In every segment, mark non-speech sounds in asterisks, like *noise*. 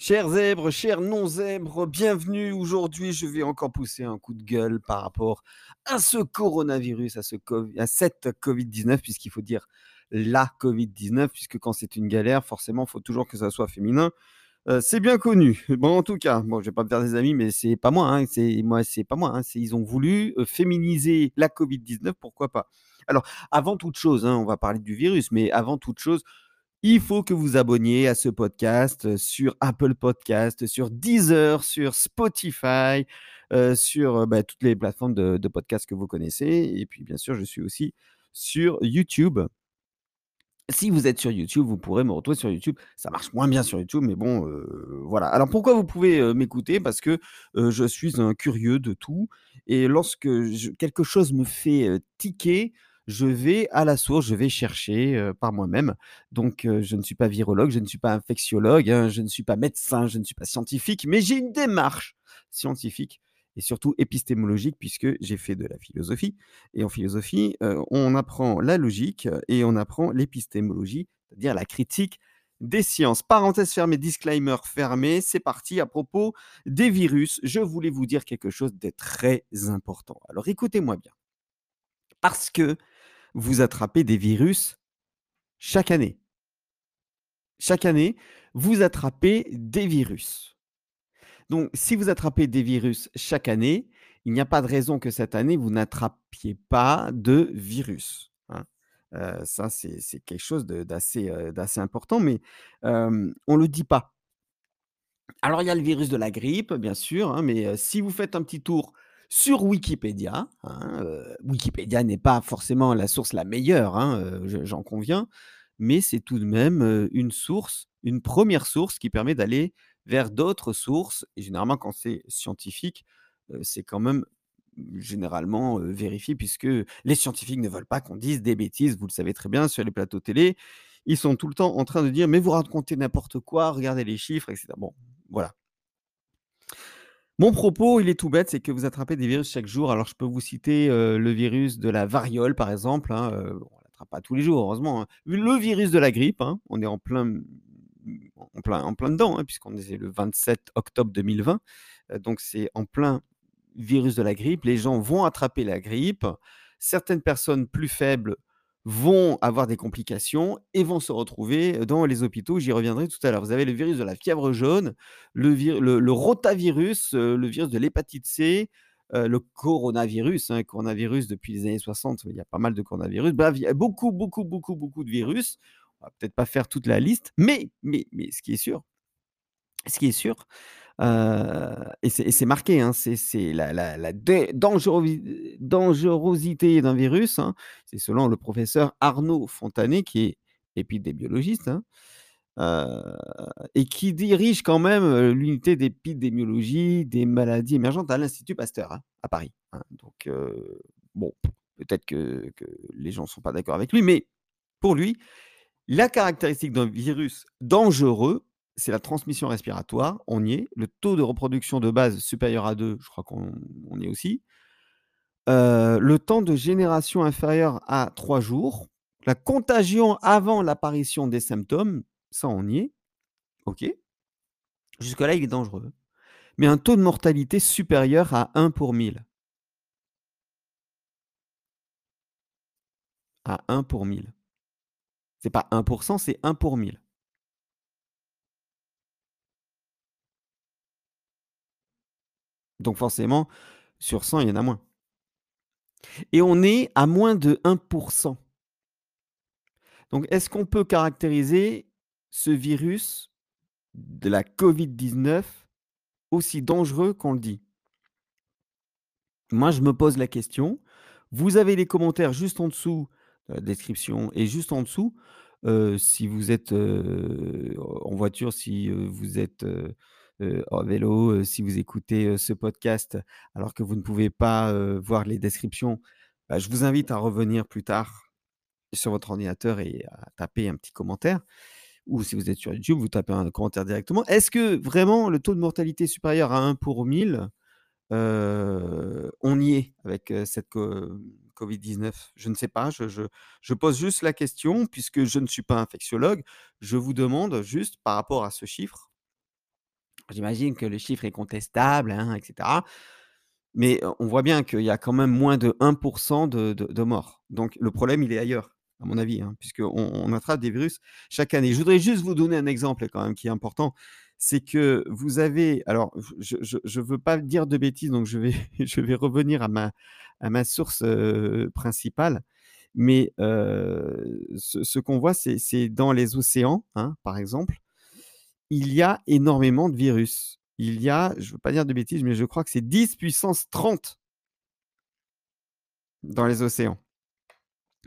Chers zèbres, chers non-zèbres, bienvenue. Aujourd'hui, je vais encore pousser un coup de gueule par rapport à ce coronavirus, à, ce à cette Covid-19, puisqu'il faut dire la Covid-19, puisque quand c'est une galère, forcément, il faut toujours que ça soit féminin. Euh, c'est bien connu. *laughs* Bon, en tout cas, bon, je vais pas me faire des amis, mais c'est pas moi. Hein, c'est moi, c'est pas moi. Hein, ils ont voulu euh, féminiser la Covid-19, pourquoi pas Alors, avant toute chose, hein, on va parler du virus, mais avant toute chose, il faut que vous abonniez à ce podcast euh, sur Apple Podcast, sur Deezer, sur Spotify, euh, sur euh, bah, toutes les plateformes de, de podcast que vous connaissez. Et puis, bien sûr, je suis aussi sur YouTube. Si vous êtes sur YouTube, vous pourrez me retrouver sur YouTube. Ça marche moins bien sur YouTube, mais bon, voilà. Alors pourquoi vous pouvez m'écouter? Parce que je suis un curieux de tout. Et lorsque quelque chose me fait tiquer, je vais à la source, je vais chercher par moi-même. Donc, je ne suis pas virologue, je ne suis pas infectiologue, hein, je ne suis pas médecin, je ne suis pas scientifique, mais j'ai une démarche scientifique et surtout épistémologique puisque j'ai fait de la philosophie. Et en philosophie, on apprend la logique et on apprend l'épistémologie, c'est-à-dire la critique des sciences. Parenthèse fermée, disclaimer fermé, c'est parti à propos des virus. Je voulais vous dire quelque chose de très important. Alors écoutez-moi bien. Parce que vous attrapez des virus chaque année. Chaque année, vous attrapez des virus. Donc, si vous attrapez des virus chaque année, il n'y a pas de raison que cette année, vous n'attrapiez pas de virus. Hein. Euh, ça, c'est quelque chose euh, d'assez important, mais on ne le dit pas. Alors, il y a le virus de la grippe, bien sûr, hein, mais si vous faites un petit tour sur Wikipédia. Hein, Wikipédia n'est pas forcément la source la meilleure, hein, j'en conviens, mais c'est tout de même une source, une première source qui permet d'aller vers d'autres sources. Et généralement, quand c'est scientifique, c'est quand même généralement vérifié puisque les scientifiques ne veulent pas qu'on dise des bêtises. Vous le savez très bien sur les plateaux télé. Ils sont tout le temps en train de dire mais vous racontez n'importe quoi, regardez les chiffres, etc. Bon, voilà. Mon propos, il est tout bête, c'est que vous attrapez des virus chaque jour. Alors, je peux vous citer le virus de la variole, par exemple. Hein, on ne l'attrape pas tous les jours, heureusement. Hein. Le virus de la grippe, hein, on est en plein, en plein, en plein dedans, puisqu'on est le 27 octobre 2020. donc, c'est en plein virus de la grippe. Les gens vont attraper la grippe. Certaines personnes plus faibles vont avoir des complications et vont se retrouver dans les hôpitaux. J'y reviendrai tout à l'heure. Vous avez le virus de la fièvre jaune, le, le, rotavirus, euh, le virus de l'hépatite C, euh, le coronavirus, hein, coronavirus depuis les années 60, il y a pas mal de coronavirus. Il y a beaucoup, beaucoup, beaucoup, beaucoup de virus. On va peut-être pas faire toute la liste, mais, mais, mais ce qui est sûr, ce qui est sûr, et c'est marqué, hein, c'est la, dangerosité d'un virus. Hein, c'est selon le professeur Arnaud Fontanet, qui est épidémiologiste, hein, et qui dirige quand même l'unité d'épidémiologie des maladies émergentes à l'Institut Pasteur à Paris. Donc, bon, peut-être que, que, les gens ne sont pas d'accord avec lui, mais pour lui, la caractéristique d'un virus dangereux, c'est la transmission respiratoire, on y est. Le taux de reproduction de base supérieur à 2, je crois qu'on y est aussi. Euh, le temps de génération inférieur à 3 jours. La contagion avant l'apparition des symptômes, ça on y est. OK. Jusque-là, il est dangereux. Mais un taux de mortalité supérieur à 1 pour 1000. À 1 pour 1000. C'est pas 1%, c'est 1 pour 1000. Donc forcément, sur 100, il y en a moins. Et on est à moins de 1%. Donc est-ce qu'on peut caractériser ce virus de la COVID-19 aussi dangereux qu'on le dit? Moi, je me pose la question. Vous avez les commentaires juste en dessous de la description et juste en dessous. Euh, si vous êtes euh, en voiture, si euh, vous êtes en vélo, si vous écoutez ce podcast alors que vous ne pouvez pas voir les descriptions, bah, je vous invite à revenir plus tard sur votre ordinateur et à taper un petit commentaire. Ou si vous êtes sur YouTube, vous tapez un commentaire directement. Est-ce que vraiment le taux de mortalité supérieur à 1 pour 1000, on y est avec cette Covid-19 Je ne sais pas. Je, je, pose juste la question puisque je ne suis pas infectiologue. Je vous demande juste par rapport à ce chiffre, J'imagine que le chiffre est contestable, hein, etc. Mais on voit bien qu'il y a quand même moins de 1 de de de morts. Donc le problème, il est ailleurs, à mon avis, hein, puisqu'on on attrape des virus chaque année. Je voudrais juste vous donner un exemple quand même qui est important. C'est que vous avez alors je je veux pas dire de bêtises, donc je vais *laughs* revenir à ma source, principale. Mais ce qu'on voit, c'est dans les océans, hein, par exemple, il y a énormément de virus il y a, je ne veux pas dire de bêtises, mais je crois que c'est 10 puissance 30 dans les océans.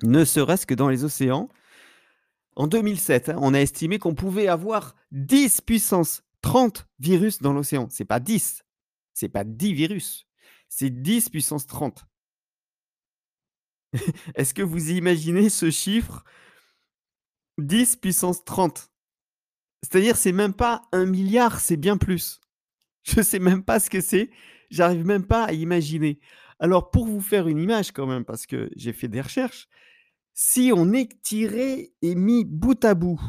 Ne serait-ce que dans les océans. En 2007, hein, on a estimé qu'on pouvait avoir 10 puissance 30 virus dans l'océan. C'est pas 10, c'est pas 10 virus, c'est 10 puissance 30. *laughs* Est-ce que vous imaginez ce chiffre? 10 puissance 30 C'est-à-dire, c'est même pas un milliard, c'est bien plus. *laughs* Je sais même pas ce que c'est. J'arrive même pas à imaginer. Alors, pour vous faire une image quand même, parce que j'ai fait des recherches, si on étirait et mis bout à bout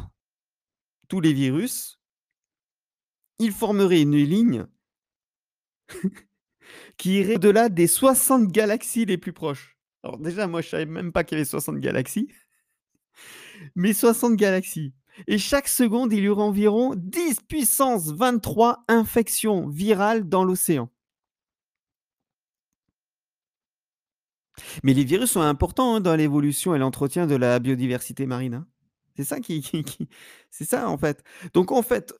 tous les virus, il formerait une ligne *laughs* qui irait au-delà des 60 galaxies les plus proches. Alors déjà, moi, je savais même pas qu'il y avait 60 galaxies. Mais 60 galaxies. Et chaque seconde, il y aura environ 10 puissance 23 infections virales dans l'océan. Mais les virus sont importants hein, dans l'évolution et l'entretien de la biodiversité marine. Hein. C'est ça qui, c'est ça en fait. Donc en fait,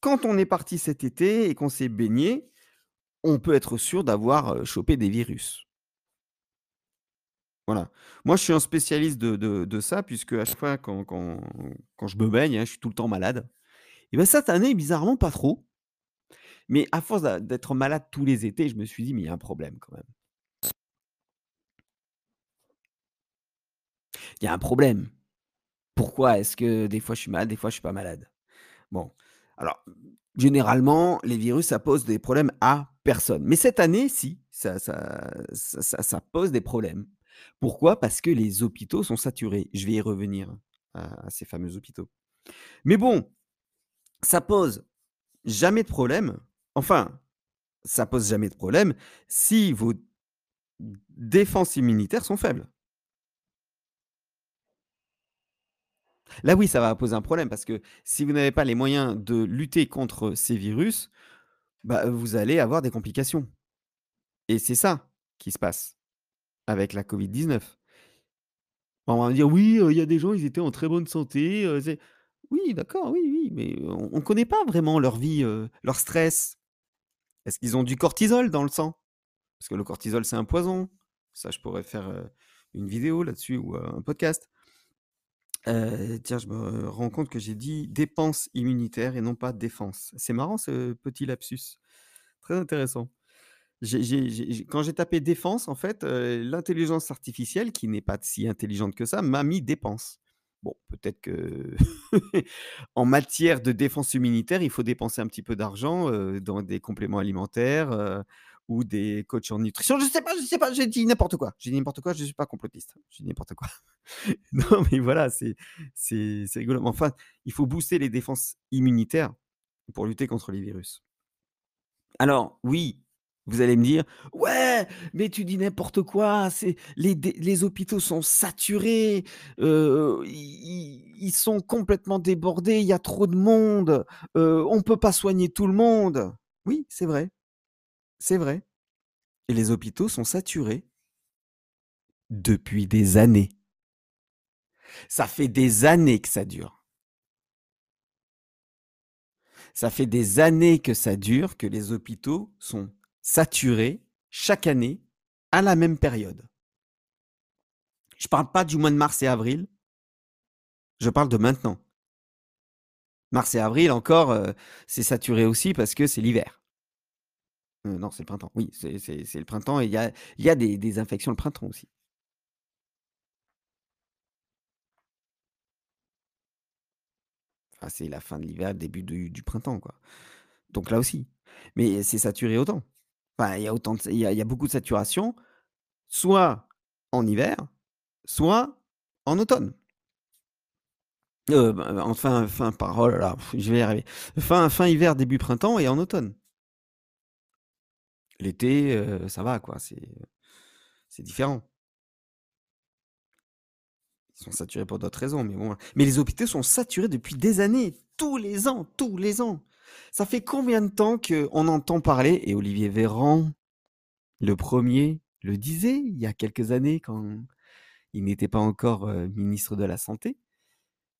quand on est parti cet été et qu'on s'est baigné, on peut être sûr d'avoir euh, chopé des virus. Voilà. Moi, je suis un spécialiste de ça puisque à chaque fois quand je me baigne, hein, je suis tout le temps malade. Et ben cette année, bizarrement, pas trop. Mais à force d'être malade tous les étés, je me suis dit: «Mais il y a un problème quand même». Il y a un problème. Pourquoi est-ce que des fois je suis malade, des fois je suis pas malade? Bon, alors généralement, les virus, ça pose des problèmes à personne. Mais cette année, si, ça pose des problèmes. Pourquoi? Parce que les hôpitaux sont saturés. Je vais y revenir à, ces fameux hôpitaux. Mais bon, ça pose jamais de problème. Enfin, ça pose jamais de problème si vos défenses immunitaires sont faibles. Là, oui, ça va poser un problème parce que si vous n'avez pas les moyens de lutter contre ces virus, bah, vous allez avoir des complications. Et c'est ça qui se passe avec la Covid-19. On va dire: «Oui, il y a des gens, ils étaient en très bonne santé, oui, d'accord, oui, oui, mais on ne connaît pas vraiment leur vie, leur stress. Est-ce qu'ils ont du cortisol dans le sang? Parce que le cortisol, c'est un poison. Ça, je pourrais faire, une vidéo là-dessus ou, un podcast. tiens, je me rends compte que j'ai dit dépense immunitaire et non pas défense. C'est marrant ce petit lapsus. Très intéressant quand j'ai tapé défense, en fait, l'intelligence artificielle, qui n'est pas si intelligente que ça, m'a mis dépense. Bon, peut-être que *laughs* en matière de défense immunitaire, il faut dépenser un petit peu d'argent dans des compléments alimentaires ou des coachs en nutrition. Je sais pas, je sais pas, j'ai dit n'importe quoi. J'ai dit n'importe quoi, je suis pas complotiste. J'ai dit n'importe quoi. *laughs* non, mais voilà, c'est rigolo. Enfin, il faut booster les défenses immunitaires pour lutter contre les virus. Alors, oui, vous allez me dire: «Ouais, mais tu dis n'importe quoi, les les hôpitaux sont saturés, ils sont complètement débordés, il y a trop de monde, on ne peut pas soigner tout le monde». Oui, c'est vrai. C'est vrai. Et les hôpitaux sont saturés depuis des années. Ça fait des années que ça dure. Ça fait des années que ça dure, que les hôpitaux sont saturé chaque année à la même période. Je ne parle pas du mois de mars et avril, je parle de maintenant. Mars et avril encore, euh, c'est saturé aussi parce que c'est l'hiver. Euh, non, c'est le printemps. Oui, c'est le printemps et il y a, a des, infections le printemps aussi. c'est la fin de l'hiver, début du, du printemps, quoi. Donc là aussi. Mais c'est saturé autant il y a beaucoup de saturation, soit en hiver, soit en automne. Heu, ben, en fin fin par oh là je vais y arriver. Fin hiver, début printemps et en automne. L'été, heu, ça va quoi, c'est c'est différent. Ils sont saturés pour d'autres raisons, mais les hôpitaux sont saturés depuis des années, tous les ans, tous les ans. Ça fait combien de temps qu'on entend parler et Olivier Véran, le premier, le disait il y a quelques années quand il n'était pas encore, heu, ministre de la santé,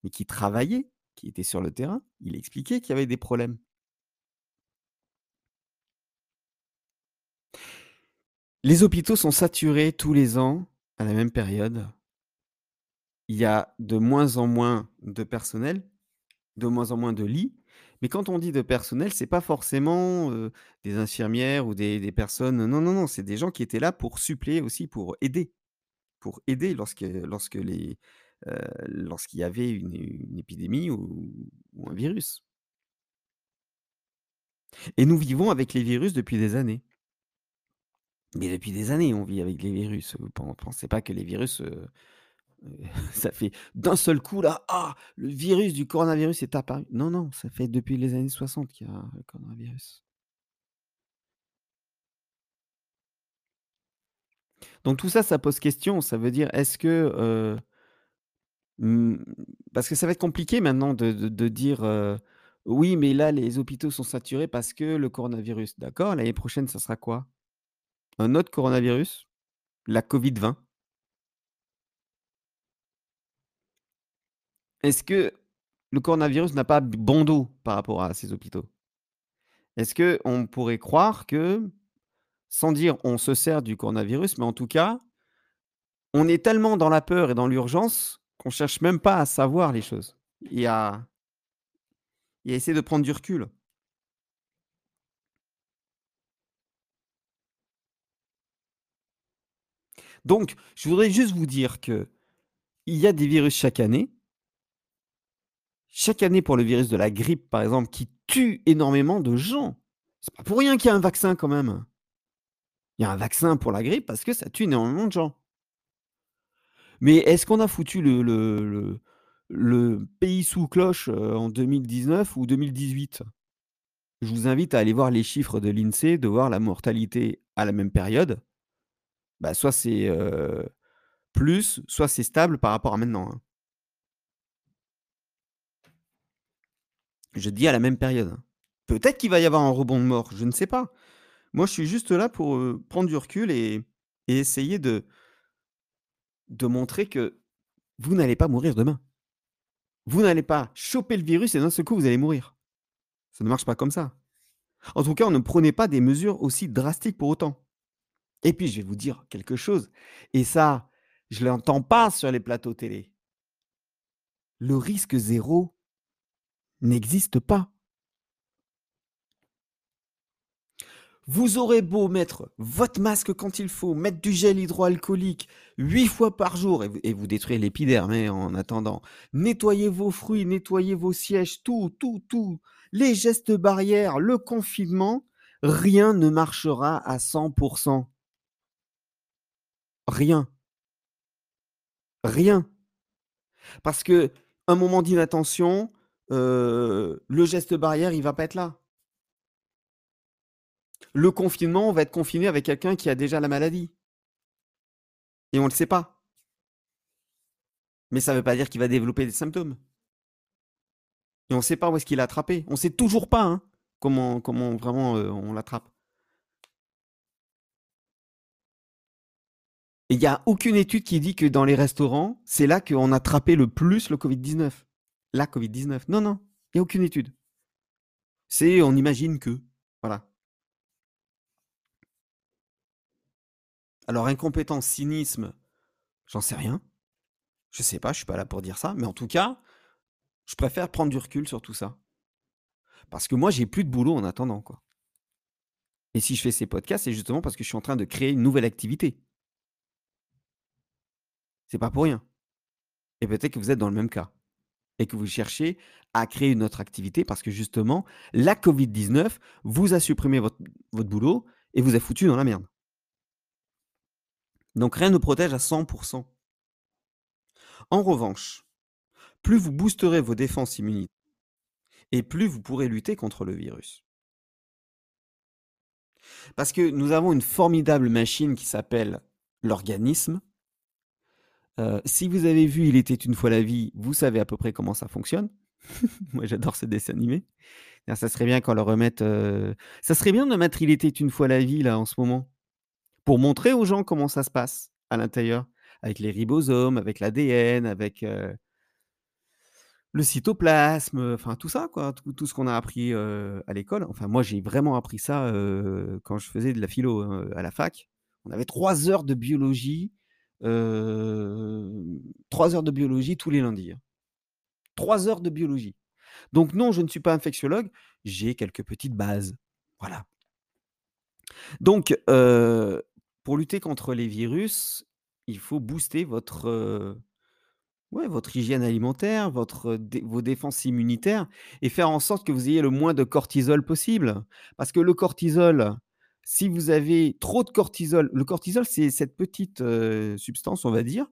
mais qui travaillait, qui était sur le terrain, il expliquait qu'il y avait des problèmes. Les hôpitaux sont saturés tous les ans à la même période. Il y a de moins en moins de personnel, de moins en moins de lits, mais quand on dit de personnel, c'est pas forcément, des infirmières ou des personnes non, non, non, c'est des gens qui étaient là pour suppléer aussi, pour aider, pour aider lorsque lorsque les, lorsqu'il y avait une épidémie ou un virus. Et nous vivons avec les virus depuis des années. Mais depuis des années, on vit avec les virus. Vous pen pensez pas que les virus, *laughs* ça fait d'un seul coup là: «Ah! Le virus du coronavirus est apparu». Non, non, ça fait depuis les années 60 qu'il y a le coronavirus. Donc tout ça, ça pose question. Ça veut dire, est-ce que, heu mmh, parce que ça va être compliqué maintenant de dire, heu: «Oui, mais là, les hôpitaux sont saturés parce que le coronavirus». D'accord, l'année prochaine, ça sera quoi? Un autre coronavirus? La Covid-20? Est-ce que le coronavirus n'a pas bon dos par rapport à ces hôpitaux? Est-ce qu'on pourrait croire que, sans dire on se sert du coronavirus, mais en tout cas on est tellement dans la peur et dans l'urgence qu'on cherche même pas à savoir les choses et à et essayer de prendre du recul? Donc, je voudrais juste vous dire qu'il y a des virus chaque année. Chaque année pour le virus de la grippe, par exemple, qui tue énormément de gens. C'est pas pour rien qu'il y a un vaccin quand même. Il y a un vaccin pour la grippe parce que ça tue énormément de gens. Mais est-ce qu'on a foutu le pays sous cloche, heu, en 2019 ou 2018? Je vous invite à aller voir les chiffres de l'INSEE, de voir la mortalité à la même période. Bah, soit c'est, heu, plus, soit c'est stable par rapport à maintenant, hein. Je dis à la même période. Peut-être qu'il va y avoir un rebond de morts, je ne sais pas. Moi, je suis juste là pour, heu, prendre du recul et essayer de de montrer que vous n'allez pas mourir demain. Vous n'allez pas choper le virus et d'un seul coup, vous allez mourir. Ça ne marche pas comme ça. En tout cas, ne prenez pas des mesures aussi drastiques pour autant. Et puis, je vais vous dire quelque chose et ça, je l'entends pas sur les plateaux télé. Le risque zéro n'existe pas. Vous aurez beau mettre votre masque quand il faut, mettre du gel hydroalcoolique 8 fois par jour et vous et vous détruire l'épiderme, hein, en attendant. Nettoyer vos fruits, nettoyer vos sièges, tout, tout, tout. Les gestes barrières, le confinement, rien ne marchera à 100% Rien. Rien. Parce qu'un moment d'inattention, heu, le geste barrière, il va pas être là. Le confinement, on va être confiné avec quelqu'un qui a déjà la maladie. Et on le sait pas. Mais ça veut pas dire qu'il va développer des symptômes. Et on sait pas où est-ce qu'il l'a attrapé. On sait toujours pas, hein, comment vraiment, heu, on l'attrape. Il y a aucune étude qui dit que dans les restaurants, c'est là qu'on a attrapé le plus le Covid-19. La Covid-19. Non, non, il y a aucune étude. C'est on imagine que. Voilà. Alors incompétence, cynisme, j'en sais rien. Je sais pas, je suis pas là pour dire ça, mais en tout cas, je préfère prendre du recul sur tout ça. Parce que moi, j'ai plus de boulot en attendant, quoi. Et si je fais ces podcasts, c'est justement parce que je suis en train de créer une nouvelle activité. C'est pas pour rien. Et peut-être que vous êtes dans le même cas et que vous cherchez à créer une autre activité parce que justement, la Covid-19 vous a supprimé votre boulot et vous a foutu dans la merde. Donc rien ne protège à 100% En revanche, plus vous boosterez vos défenses immunitaires et plus vous pourrez lutter contre le virus. Parce que nous avons une formidable machine qui s'appelle l'organisme. Euh, si vous avez vu Il était une fois la vie, vous savez à peu près comment ça fonctionne. *laughs* Moi, j'adore ce dessin animé. Ça serait bien qu'on le remette. Euh, ça serait bien de mettre Il était une fois la vie là en ce moment pour montrer aux gens comment ça se passe à l'intérieur, avec les ribosomes, avec l'ADN, avec euh, le cytoplasme, enfin tout ça, quoi, tout, ce qu'on a appris à l'école. Enfin, moi, j'ai vraiment appris ça quand je faisais de la philo hein, à la fac. On avait trois heures de biologie, trois heures de biologie tous les lundis. Hein. Trois heures de biologie. Donc non, je ne suis pas infectiologue, j'ai quelques petites bases. Voilà. Donc, pour lutter contre les virus, il faut booster votre, Ouais, votre hygiène alimentaire, votre, vos défenses immunitaires et faire en sorte que vous ayez le moins de cortisol possible. Parce que le cortisol, si vous avez trop de cortisol, le cortisol, c'est cette petite substance, on va dire,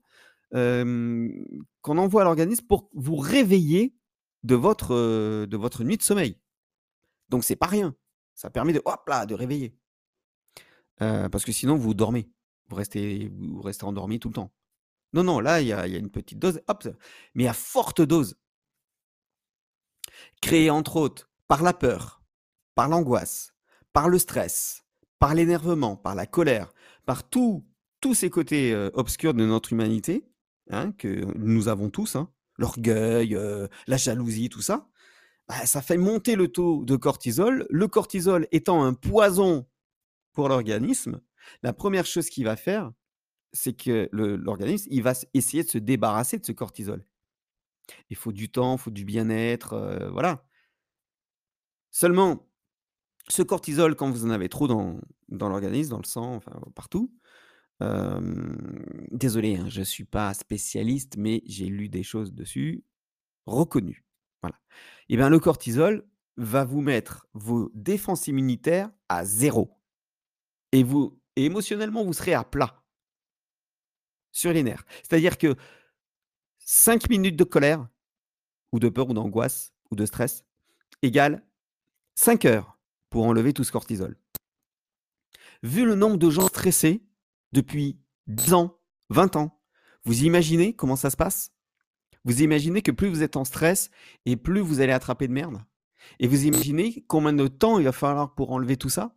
qu'on envoie à l'organisme pour vous réveiller de votre, nuit de sommeil. Donc c'est pas rien. Ça permet de, hop là, de réveiller. parce que sinon, vous dormez. Vous restez, vous restez endormi tout le temps. Non, non, là, il y a, une petite dose, hop, mais à forte dose. Créée entre autres par la peur, par l'angoisse, par le stress, par l'énervement, par la colère, par tous ces côtés obscurs de notre humanité, hein, que nous avons tous, hein, l'orgueil, la jalousie, tout ça, bah, ça fait monter le taux de cortisol. Le cortisol étant un poison pour l'organisme, la première chose qu'il va faire, c'est que l'organisme, il va essayer de se débarrasser de ce cortisol. Il faut du temps, il faut du bien-être, euh, voilà. Seulement, ce cortisol, quand vous en avez trop dans, l'organisme, dans le sang, enfin partout, désolé, hein, je ne suis pas spécialiste, mais j'ai lu des choses dessus reconnues. Voilà. Et eh bien le cortisol va vous mettre vos défenses immunitaires à zéro. Et vous, et émotionnellement, vous serez à plat sur les nerfs. C'est-à-dire que 5 minutes de colère, ou de peur, ou d'angoisse, ou de stress, égale 5 heures pour enlever tout ce cortisol. Vu le nombre de gens stressés depuis 10 ans, 20 ans, vous imaginez comment ça se passe? Vous imaginez que plus vous êtes en stress et plus vous allez attraper de merde? Et vous imaginez combien de temps il va falloir pour enlever tout ça?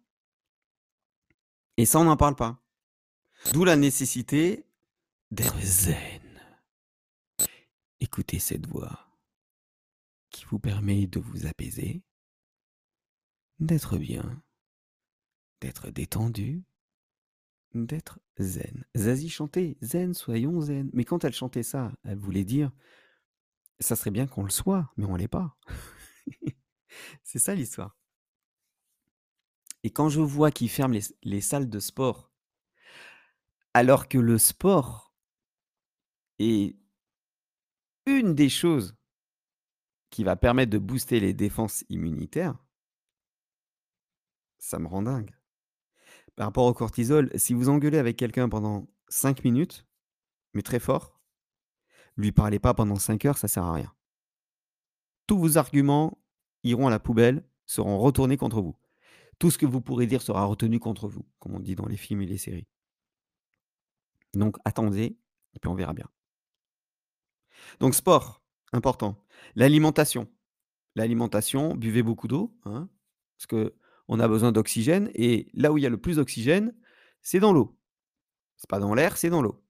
Et ça, on n'en parle pas. D'où la nécessité d'être zen. Écoutez cette voix qui vous permet de vous apaiser, d'être bien, d'être détendu, d'être zen. Zazie chantait zen, soyons zen. Mais quand elle chantait ça, elle voulait dire ça serait bien qu'on le soit, mais on l'est pas. *laughs* C'est ça l'histoire. Et quand je vois qu'ils ferment les, les salles de sport, alors que le sport et une des choses qui va permettre de booster les défenses immunitaires, ça me rend dingue. Par rapport au cortisol, si vous engueulez avec quelqu'un pendant 5 minutes, mais très fort, lui parlez pas pendant 5 heures, ça sert à rien. Tous vos arguments iront à la poubelle, seront retournés contre vous. Tout ce que vous pourrez dire sera retenu contre vous, comme on dit dans les films et les séries. Donc attendez, et puis on verra bien. Donc sport, important. L'alimentation. L'alimentation, buvez beaucoup d'eau, hein, parce qu'on a besoin d'oxygène, et là où il y a le plus d'oxygène, c'est dans l'eau. C'est pas dans l'air, c'est dans l'eau.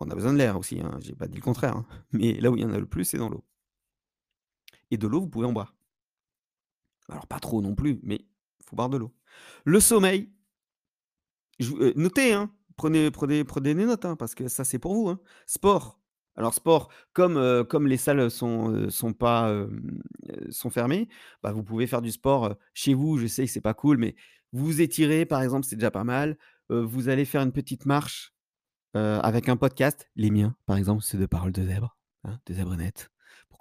On a besoin de l'air aussi, hein, j'ai pas dit le contraire, hein, *laughs* mais là où il y en a le plus, c'est dans l'eau. Et de l'eau, vous pouvez en boire. Alors pas trop non plus, mais il faut boire de l'eau. Le sommeil, euh, notez, hein, prenez, prenez, prenez des notes, parce que ça c'est pour vous. Sport, alors sport, comme, comme les salles sont, sont pas, sont fermées, bah, vous pouvez faire du sport, chez vous. Je sais que c'est pas cool, mais vous étirez par exemple, c'est déjà pas mal. vous allez faire une petite marche, avec un podcast. Les miens, par exemple, c'est de Paroles de zèbre, hein, de zèbre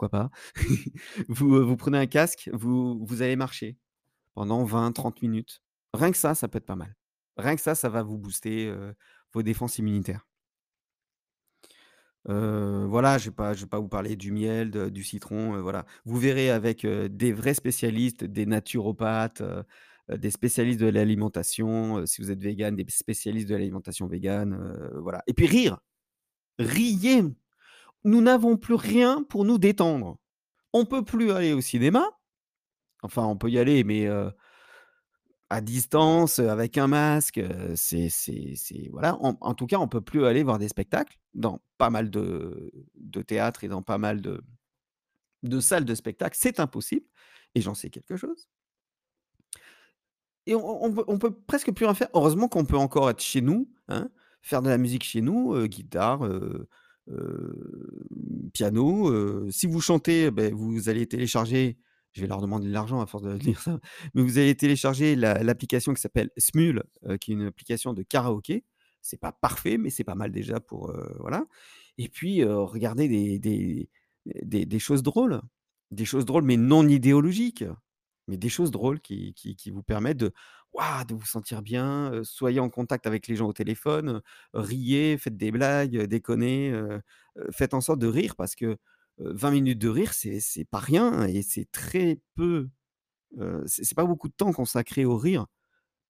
pourquoi pas? *laughs* Vous, vous prenez un casque, vous vous allez marcher pendant 20-30 minutes. Rien que ça, ça peut être pas mal. Rien que ça, ça va vous booster, vos défenses immunitaires. Voilà, je je vais pas vous parler du miel, du citron, voilà. Vous verrez avec, des vrais spécialistes, des naturopathes, des spécialistes de l'alimentation, si vous êtes végane, des spécialistes de l'alimentation végane, voilà et puis rire, riez! Nous n'avons plus rien pour nous détendre. On peut plus aller au cinéma, enfin on peut y aller mais à distance, avec un masque, c'est voilà. En en tout cas, on peut plus aller voir des spectacles dans pas mal de de théâtres et dans pas mal de de salles de spectacle, c'est impossible et j'en sais quelque chose. Et on on peut presque plus rien faire. Heureusement qu'on peut encore être chez nous, hein, faire de la musique chez nous, heu, guitare, heu heu, piano, si vous chantez, beh, vous allez télécharger je vais leur demander de l'argent à force de *laughs* dire ça, mais vous allez télécharger l'a l'application qui s'appelle Smule, qui est une application de karaoké. C'est pas parfait, mais c'est pas mal déjà pour, voilà. Et puis, heu, regarder des des des choses drôles, des choses drôles mais non idéologiques, mais des choses drôles qui qui vous permettent de waouh, de vous sentir bien, soyez en contact avec les gens au téléphone, riez, faites des blagues, déconnez, faites en sorte de rire parce que, heu, 20 minutes de rire, c'est pas rien et c'est très peu, c'est pas beaucoup de temps consacré au rire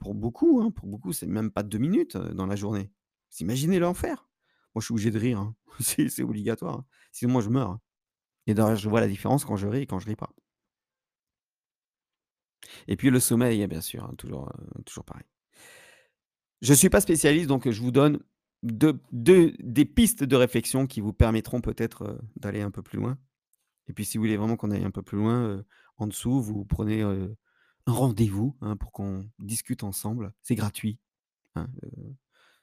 pour beaucoup, hein, pour beaucoup, c'est même pas 2 minutes, dans la journée. Vous imaginez l'enfer? Moi, je suis obligé de rire, hein, *laughs* c'est obligatoire, hein, sinon moi je meurs, et je vois la différence quand je ris et quand je ris pas. Et puis le sommeil, bien sûr, toujours, toujours pareil. Je suis pas spécialiste, donc je vous donne de de des pistes de réflexion qui vous permettront peut-être, d'aller un peu plus loin et puis si vous voulez vraiment qu'on aille un peu plus loin, en dessous, vous prenez, un rendez-vous, hein, pour qu'on discute ensemble. C'est gratuit, hein,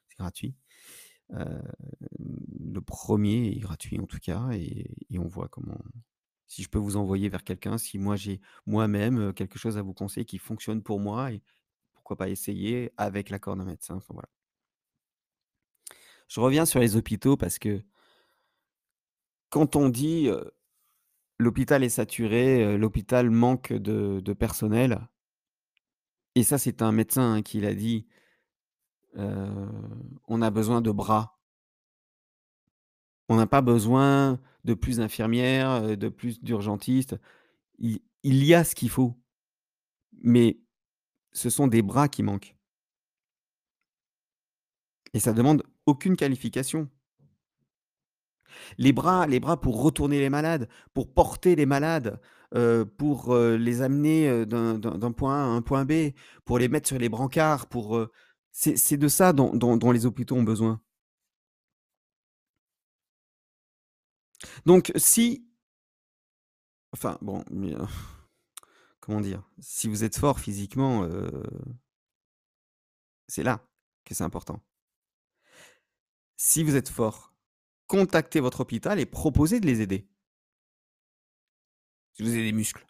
c'est gratuit. Heu, le 1er est gratuit en tout cas et on voit comment si je peux vous envoyer vers quelqu'un, si moi j'ai moi-même, heu, quelque chose à vous conseiller qui fonctionne pour moi et pourquoi pas essayer avec l'accord d'un médecin. Je reviens sur les hôpitaux parce que quand on dit, heu: «L'hôpital est saturé, l'hôpital manque de personnel» et ça, c'est un médecin, hein, qui l'a dit on a besoin de bras. On n'a pas besoin de plus d'infirmières, de plus d'urgentistes. Il il y a ce qu'il faut mais ce sont des bras qui manquent. Et ça demande aucune qualification. Les bras les bras pour retourner les malades, pour porter les malades, heu, pour, heu, les amener, heu, d'un point A à un point B, pour les mettre sur les brancards, pour, c'est de ça dont dont les hôpitaux ont besoin. Donc si enfin bon, comment dire? Si vous êtes fort physiquement, c'est là que c'est important. Si vous êtes fort, contactez votre hôpital et proposez de les aider. Si vous avez des muscles,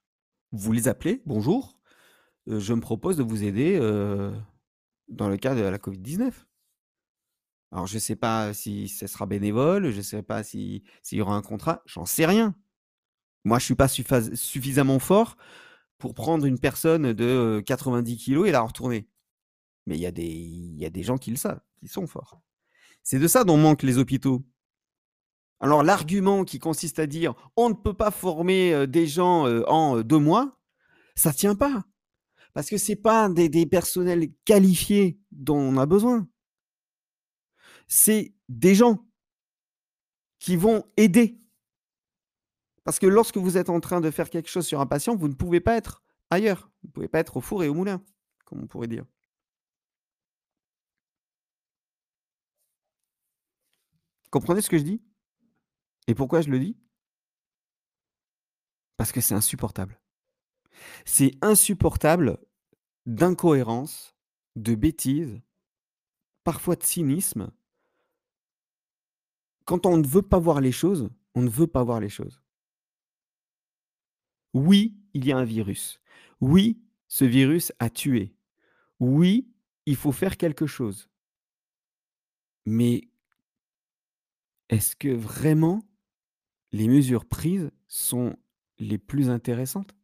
vous les appelez: «Bonjour, heu, je me propose de vous aider, heu, dans le cas de la Covid-19». Alors je sais pas si ce sera bénévole, je sais pas si s'il y aura un contrat, j'en sais rien. Moi, je suis pas suffisamment fort pour prendre une personne de, heu, 90 kilogrammes et la retourner. Mais il y a des gens qui le savent, qui sont forts. C'est de ça dont manquent les hôpitaux. Alors l'argument qui consiste à dire: «On ne peut pas former, heu, des gens, heu, en, heu, 2 mois», ça tient pas. Parce que c'est pas des des personnels qualifiés dont on a besoin. C'est des gens qui vont aider. Parce que lorsque vous êtes en train de faire quelque chose sur un patient, vous ne pouvez pas être ailleurs. Vous pouvez pas être au four et au moulin, comme on pourrait dire. Comprenez ce que je dis? Et pourquoi je le dis? Parce que c'est insupportable. C'est insupportable d'incohérence, de bêtises parfois de cynisme quand on ne veut pas voir les choses, on ne veut pas voir les choses. Oui, il y a un virus. Oui, ce virus a tué. Oui, il faut faire quelque chose. Mais est-ce que vraiment les mesures prises sont les plus intéressantes?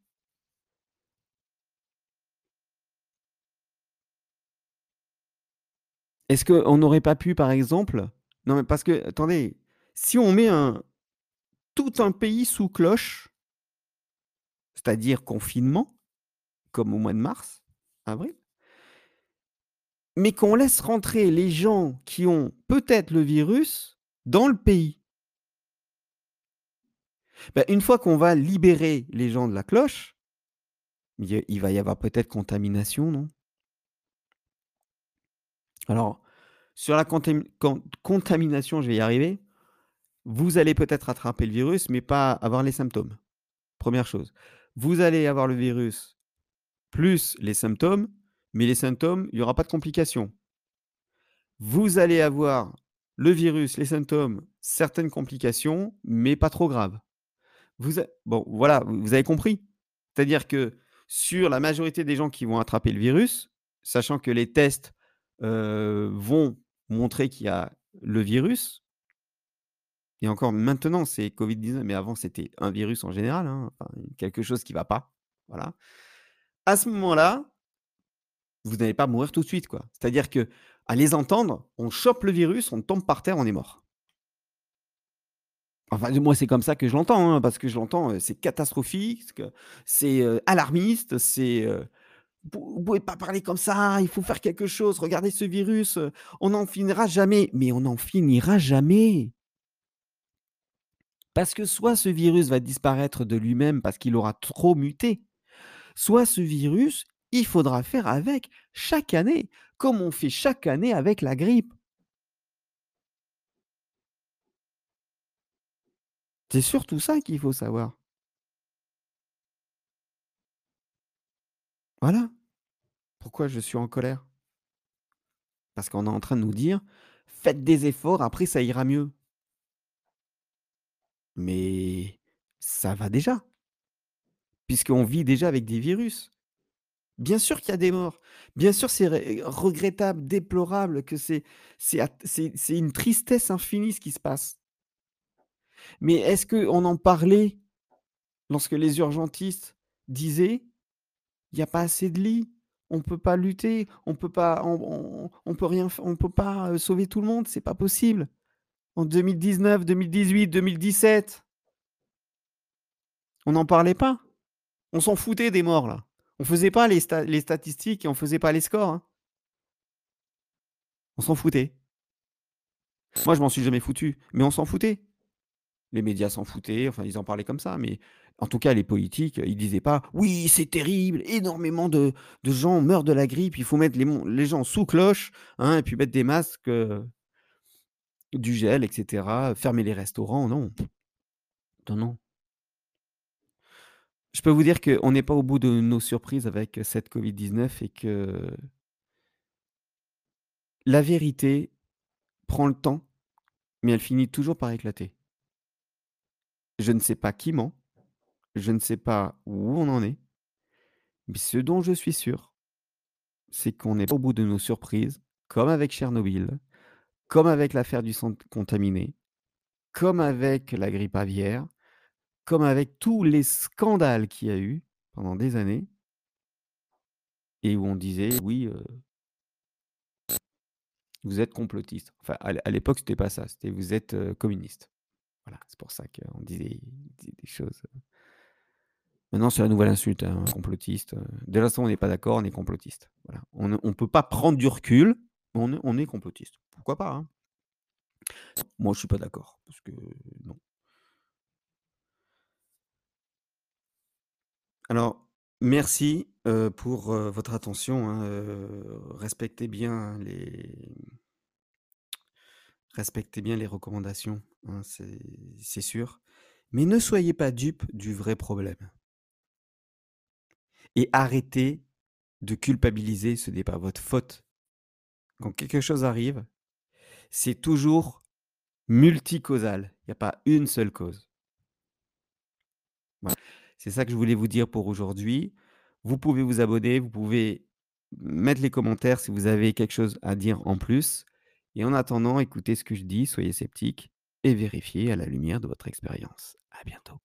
Est-ce qu'on n'aurait pas pu, par exemple non mais parce que attendez, Si on met un tout un pays sous cloche c'est-à-dire confinement, comme au mois de mars, avril mais qu'on laisse rentrer les gens qui ont peut-être le virus dans le pays. Bah, une fois qu'on va libérer les gens de la cloche, il va y avoir peut-être contamination, non? Alors, sur la contamination, je vais y arriver. Vous allez peut-être attraper le virus, mais pas avoir les symptômes. Première chose. Vous allez avoir le virus plus les symptômes, mais les symptômes, il n'y aura pas de complications. Vous allez avoir le virus, les symptômes, certaines complications, mais pas trop graves. Vous bon, voilà, vous avez compris. C'est-à-dire que sur la majorité des gens qui vont attraper le virus, sachant que les tests vont montrer qu'il y a le virus, et encore maintenant, c'est Covid-19, mais avant, c'était un virus en général, hein, quelque chose qui ne va pas. Voilà. À ce moment-là, vous n'allez pas mourir tout de suite. quoi. C'est-à-dire que à les entendre, on chope le virus, on tombe par terre, on est mort. Enfin, moi, c'est comme ça que je l'entends, hein, parce que je l'entends, c'est catastrophique, c'est alarmiste, c'est. vous ne pouvez pas parler comme ça, il faut faire quelque chose, regardez ce virus, on n'en finira jamais. Mais on n'en finira jamais. Parce que soit ce virus va disparaître de lui-même parce qu'il aura trop muté, soit ce virus, il faudra faire avec chaque année, comme on fait chaque année avec la grippe. C'est surtout ça qu'il faut savoir. Voilà. Pourquoi je suis en colère? Parce qu'on est en train de nous dire, faites des efforts, après ça ira mieux. Mais ça va déjà. Puisqu'on vit déjà avec des virus. Bien sûr qu'il y a des morts. Bien sûr, c'est regrettable, déplorable, que c'est une tristesse infinie ce qui se passe. Mais est-ce qu'on en parlait lorsque les urgentistes disaient il n'y a pas assez de lits, on ne peut pas lutter, on peut pas, on, peut rien, on peut pas sauver tout le monde, c'est pas possible en 2019, 2018, 2017. On n'en parlait pas. On s'en foutait des morts, là. On faisait pas les, statistiques et on faisait pas les scores. Hein. On s'en foutait. Moi, je m'en suis jamais foutu, mais on s'en foutait. Les médias s'en foutaient, enfin, ils en parlaient comme ça, mais en tout cas, les politiques, ils disaient pas Oui, c'est terrible, énormément de, gens meurent de la grippe, il faut mettre les, gens sous cloche, hein, et puis mettre des masques. Euh, du gel, etc. Fermer les restaurants, non. Non, non. Je peux vous dire qu'on n'est pas au bout de nos surprises avec cette Covid-19 et que la vérité prend le temps, mais elle finit toujours par éclater. Je ne sais pas qui ment, je ne sais pas où on en est, mais ce dont je suis sûr, c'est qu'on pas au bout de nos surprises, comme avec Tchernobyl, comme avec l'affaire du sang contaminé, comme avec la grippe aviaire, comme avec tous les scandales qu'il y a eu pendant des années, et où on disait oui, vous êtes complotiste. Enfin, à l'époque, c'était pas ça, c'était vous êtes communiste. Voilà, c'est pour ça qu'on disait, des choses. Maintenant, c'est la nouvelle insulte, hein, complotiste. Dès l'instant on n'est pas d'accord, on est complotiste. On ne peut pas prendre du recul, on est, complotiste. Pourquoi pas hein? Moi, je suis pas d'accord, parce que non. Alors, merci pour votre attention. Hein, respectez bien les respectez bien les recommandations, hein, c'est sûr. Mais ne soyez pas dupes du vrai problème. Et arrêtez de culpabiliser, ce n'est pas votre faute. Quand quelque chose arrive, c'est toujours multicausal. Il n'y a pas une seule cause. C'est ça que je voulais vous dire pour aujourd'hui. Vous pouvez vous abonner, vous pouvez mettre les commentaires si vous avez quelque chose à dire en plus. Et en attendant, écoutez ce que je dis, soyez sceptiques et vérifiez à la lumière de votre expérience. À bientôt.